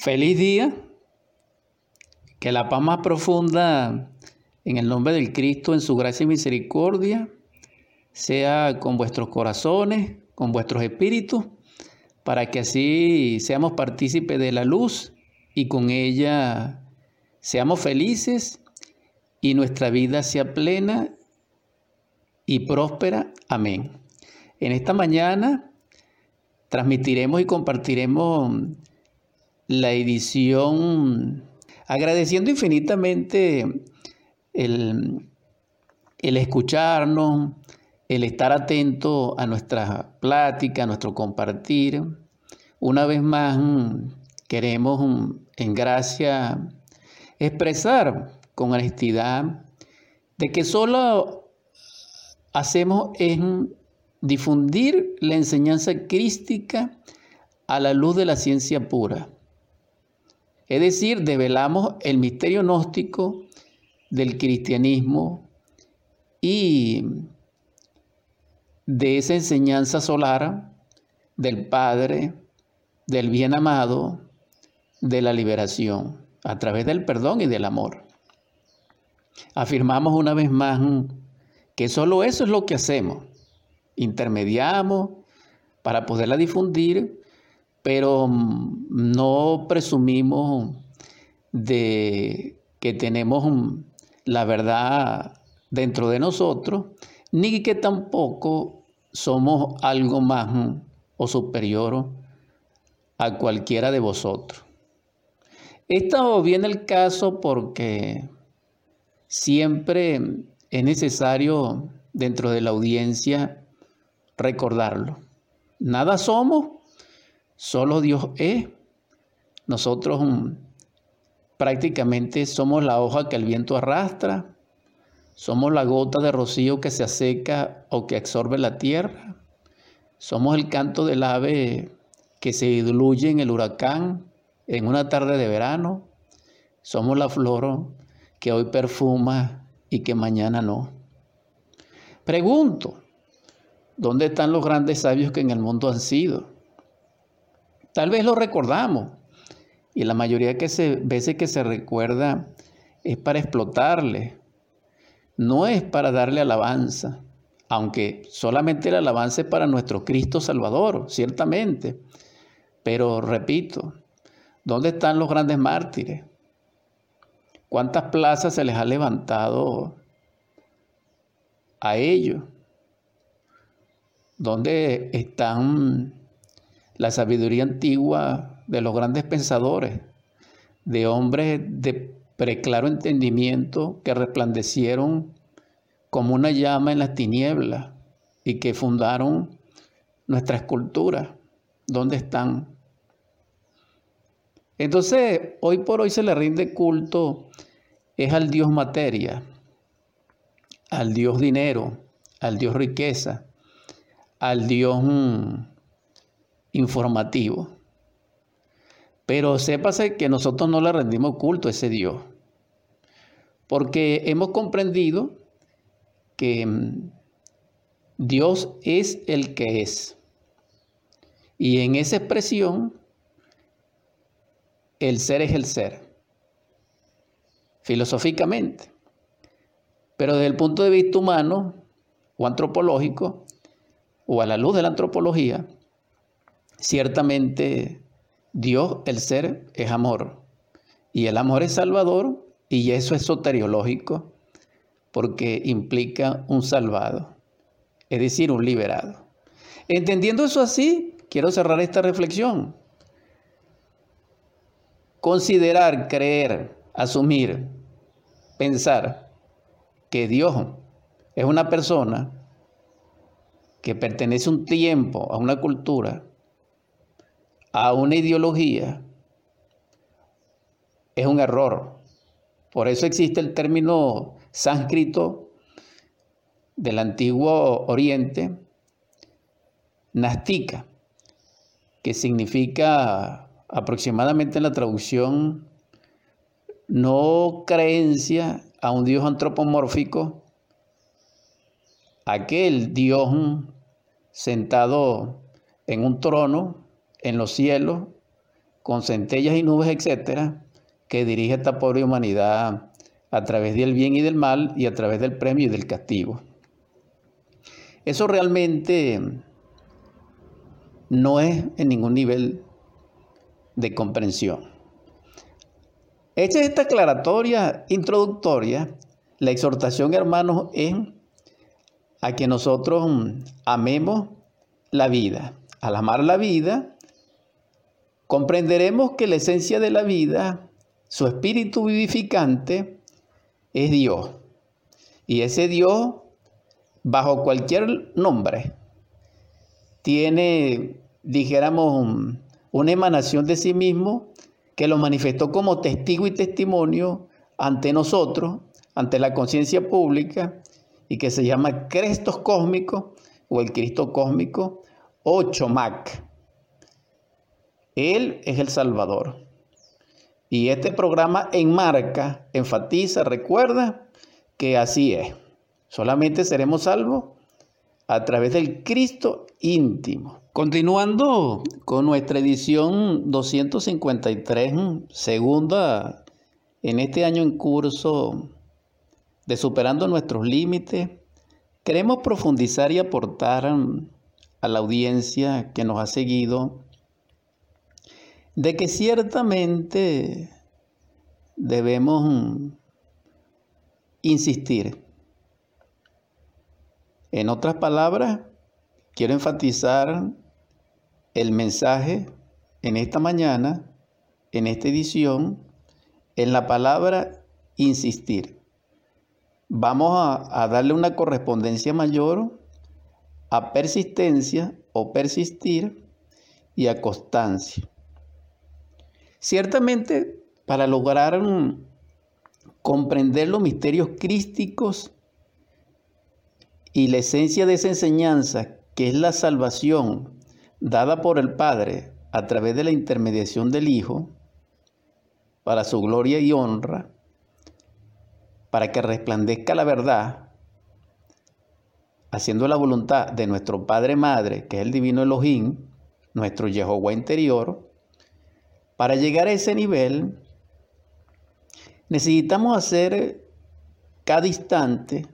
Feliz día. Que la paz más profunda en el nombre del Cristo, en su gracia y misericordia, sea con vuestros corazones, con vuestros espíritus, para que así seamos partícipes de la luz y con ella seamos felices y nuestra vida sea plena y próspera. Amén. En esta mañana transmitiremos y compartiremos la edición agradeciendo infinitamente el, el escucharnos, el estar atento a nuestra plática, a nuestro compartir. Una vez más queremos en gracia expresar con honestidad de que solo hacemos es difundir la enseñanza crística a la luz de la ciencia pura. Es decir, develamos el misterio gnóstico del cristianismo y de esa enseñanza solar del Padre, del bien amado, de la liberación, a través del perdón y del amor. Afirmamos una vez más que solo eso es lo que hacemos intermediamos para poderla difundir, pero mm, no presumimos de que tenemos mm, la verdad dentro de nosotros, ni que tampoco somos algo más mm, o superior a cualquiera de vosotros. Esto viene el caso porque siempre es necesario dentro de la audiencia recordarlo. Nada somos, solo Dios es. Nosotros mm, prácticamente somos la hoja que el viento arrastra, somos la gota de rocío que se aseca o que absorbe la tierra, somos el canto del ave que se diluye en el huracán en una tarde de verano, somos la flor que hoy perfuma y que mañana no. Pregunto, ¿Dónde están los grandes sabios que en el mundo han sido? Tal vez lo recordamos y la mayoría de veces que se recuerda es para explotarle, no es para darle alabanza, aunque solamente el alabanza es para nuestro Cristo Salvador, ciertamente. Pero repito, ¿dónde están los grandes mártires? ¿Cuántas plazas se les ha levantado a ellos? ¿Dónde están la sabiduría antigua de los grandes pensadores, de hombres de preclaro entendimiento que resplandecieron como una llama en las tinieblas y que fundaron nuestra escultura? ¿Dónde están? Entonces, hoy por hoy se le rinde culto es al Dios materia, al Dios dinero, al Dios riqueza, al Dios mm, informativo. Pero sépase que nosotros no le rendimos culto a ese Dios, porque hemos comprendido que mm, Dios es el que es. Y en esa expresión, el ser es el ser, filosóficamente. Pero desde el punto de vista humano o antropológico, o a la luz de la antropología, ciertamente Dios, el ser, es amor. Y el amor es salvador y eso es soteriológico porque implica un salvado, es decir, un liberado. Entendiendo eso así, quiero cerrar esta reflexión. Considerar, creer, asumir, pensar que Dios es una persona que pertenece un tiempo, a una cultura, a una ideología, es un error. Por eso existe el término sánscrito del antiguo Oriente, nastica, que significa aproximadamente en la traducción no creencia a un Dios antropomórfico, aquel Dios sentado en un trono en los cielos, con centellas y nubes, etcétera, que dirige esta pobre humanidad a través del bien y del mal y a través del premio y del castigo. Eso realmente no es en ningún nivel de comprensión. Hecha esta aclaratoria introductoria, la exhortación, hermanos, es a que nosotros amemos la vida. Al amar la vida, comprenderemos que la esencia de la vida, su espíritu vivificante, es Dios. Y ese Dios, bajo cualquier nombre, tiene, dijéramos, una emanación de sí mismo que lo manifestó como testigo y testimonio ante nosotros, ante la conciencia pública, y que se llama Crestos Cósmico o el Cristo Cósmico o Chomac. Él es el Salvador. Y este programa enmarca, enfatiza, recuerda que así es. Solamente seremos salvos a través del Cristo íntimo. Continuando con nuestra edición 253, segunda en este año en curso de Superando nuestros Límites, queremos profundizar y aportar a la audiencia que nos ha seguido de que ciertamente debemos insistir. En otras palabras, quiero enfatizar el mensaje en esta mañana, en esta edición, en la palabra insistir. Vamos a, darle una correspondencia mayor a persistencia o persistir y a constancia. Ciertamente, para lograr comprender los misterios crísticos y la esencia de esa enseñanza, que es la salvación dada por el Padre a través de la intermediación del Hijo, para su gloria y honra, para que resplandezca la verdad, haciendo la voluntad de nuestro Padre Madre, que es el divino Elohim, nuestro Jehová interior, para llegar a ese nivel, necesitamos hacer cada instante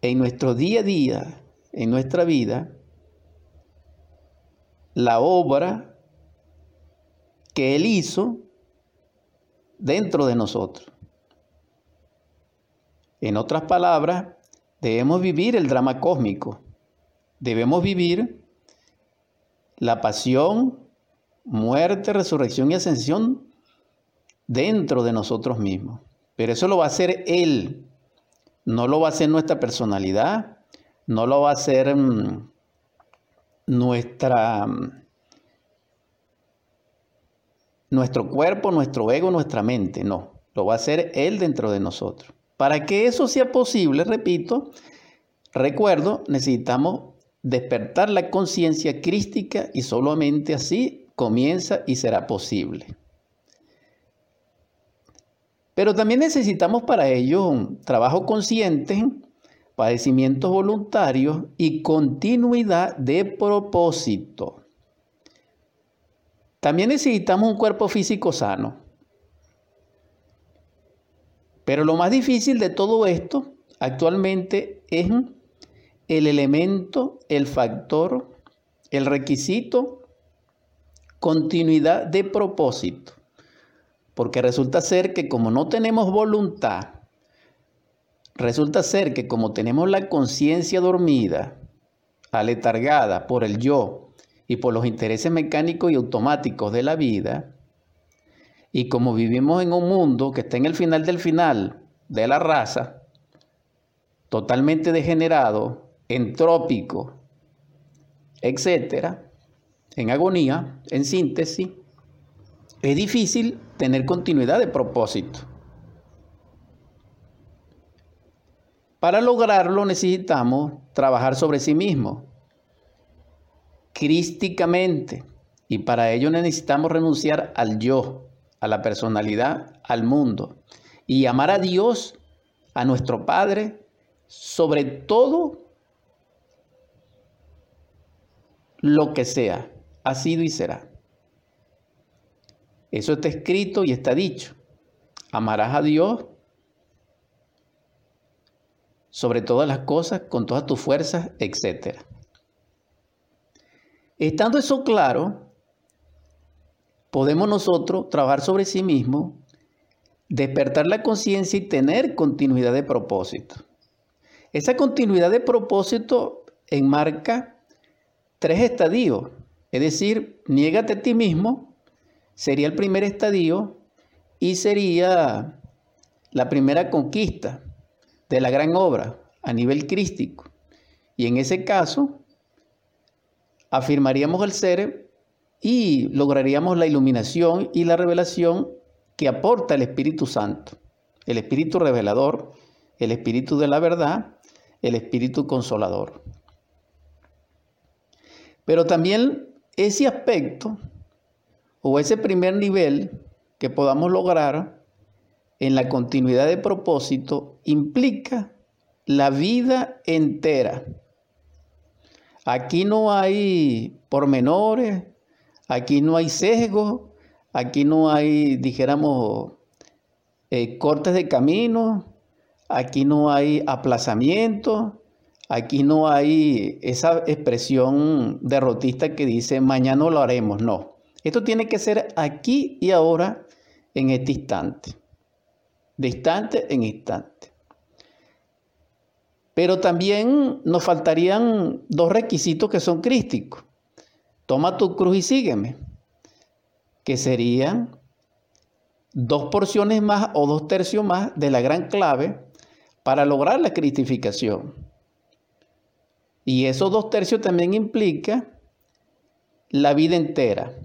en nuestro día a día, en nuestra vida, la obra que Él hizo dentro de nosotros. En otras palabras, debemos vivir el drama cósmico. Debemos vivir la pasión, muerte, resurrección y ascensión dentro de nosotros mismos. Pero eso lo va a hacer Él, no lo va a hacer nuestra personalidad, no lo va a hacer mm, nuestra, mm, nuestro cuerpo, nuestro ego, nuestra mente, no, lo va a hacer Él dentro de nosotros. Para que eso sea posible, repito, recuerdo, necesitamos despertar la conciencia crística y solamente así comienza y será posible. Pero también necesitamos para ello un trabajo consciente, padecimientos voluntarios y continuidad de propósito. También necesitamos un cuerpo físico sano. Pero lo más difícil de todo esto actualmente es el elemento, el factor, el requisito continuidad de propósito. Porque resulta ser que como no tenemos voluntad, resulta ser que como tenemos la conciencia dormida, aletargada por el yo y por los intereses mecánicos y automáticos de la vida, y como vivimos en un mundo que está en el final del final de la raza, totalmente degenerado, entrópico, etcétera, en agonía, en síntesis, es difícil tener continuidad de propósito. Para lograrlo necesitamos trabajar sobre sí mismo, crísticamente, y para ello necesitamos renunciar al yo, a la personalidad, al mundo, y amar a Dios, a nuestro Padre, sobre todo lo que sea ha sido y será. Eso está escrito y está dicho. Amarás a Dios sobre todas las cosas, con todas tus fuerzas, etc. Estando eso claro, podemos nosotros trabajar sobre sí mismos, despertar la conciencia y tener continuidad de propósito. Esa continuidad de propósito enmarca tres estadios, es decir, niégate a ti mismo, sería el primer estadio y sería la primera conquista de la gran obra a nivel crístico. Y en ese caso, afirmaríamos el ser y lograríamos la iluminación y la revelación que aporta el Espíritu Santo, el Espíritu revelador, el Espíritu de la verdad, el Espíritu consolador. Pero también ese aspecto o ese primer nivel que podamos lograr en la continuidad de propósito implica la vida entera. Aquí no hay pormenores, aquí no hay sesgos, aquí no hay, dijéramos, eh, cortes de camino, aquí no hay aplazamiento, aquí no hay esa expresión derrotista que dice mañana lo haremos, no. Esto tiene que ser aquí y ahora en este instante de instante en instante. Pero también nos faltarían dos requisitos que son crísticos. Toma tu cruz y sígueme, que serían dos porciones más o dos tercios más de la gran clave para lograr la cristificación. Y esos dos tercios también implica la vida entera,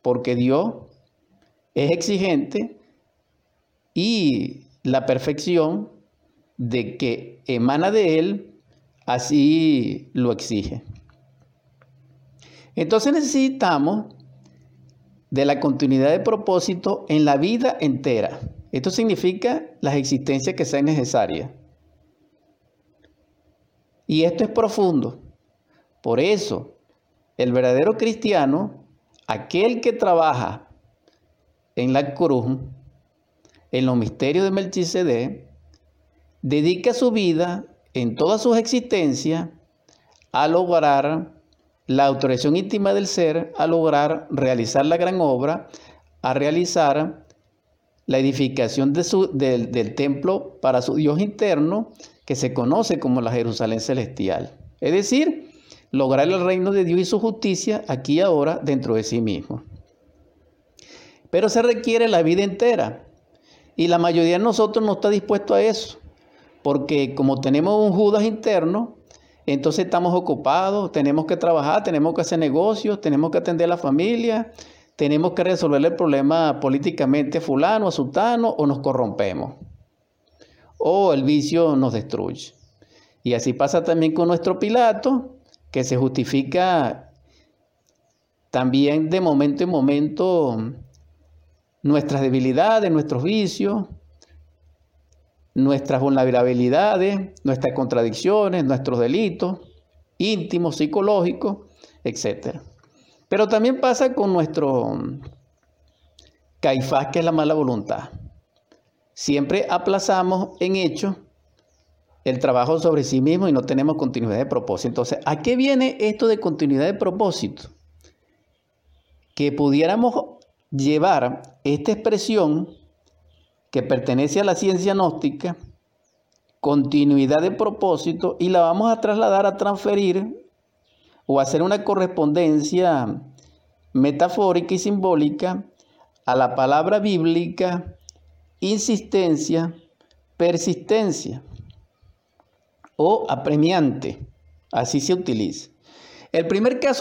porque Dios es exigente y la perfección de que emana de Él, así lo exige. Entonces necesitamos de la continuidad de propósito en la vida entera. Esto significa las existencias que sean necesarias. Y esto es profundo. Por eso, el verdadero cristiano, aquel que trabaja en la cruz, en los misterios de Melchizedek, dedica su vida en todas sus existencias a lograr la autorización íntima del ser, a lograr realizar la gran obra, a realizar la edificación del templo para su Dios interno, que se conoce como la Jerusalén celestial. Es decir, lograr el reino de Dios y su justicia aquí y ahora dentro de sí mismo. Pero se requiere la vida entera, y la mayoría de nosotros no está dispuesto a eso, porque como tenemos un Judas interno, entonces estamos ocupados, tenemos que trabajar, tenemos que hacer negocios, tenemos que atender a la familia, tenemos que resolver el problema políticamente a fulano, a sultano, o nos corrompemos. O el vicio nos destruye. Y así pasa también con nuestro Pilato, que se justifica también de momento en momento nuestras debilidades, nuestros vicios, nuestras vulnerabilidades, nuestras contradicciones, nuestros delitos íntimos, psicológicos, etc. Pero también pasa con nuestro caifás, que es la mala voluntad. Siempre aplazamos en hecho el trabajo sobre sí mismo y no tenemos continuidad de propósito. Entonces, ¿a qué viene esto de continuidad de propósito? Que pudiéramos llevar esta expresión que pertenece a la ciencia gnóstica, continuidad de propósito, y la vamos a trasladar a transferir o hacer una correspondencia metafórica y simbólica a la palabra bíblica insistencia, persistencia o apremiante. Así se utiliza. El primer caso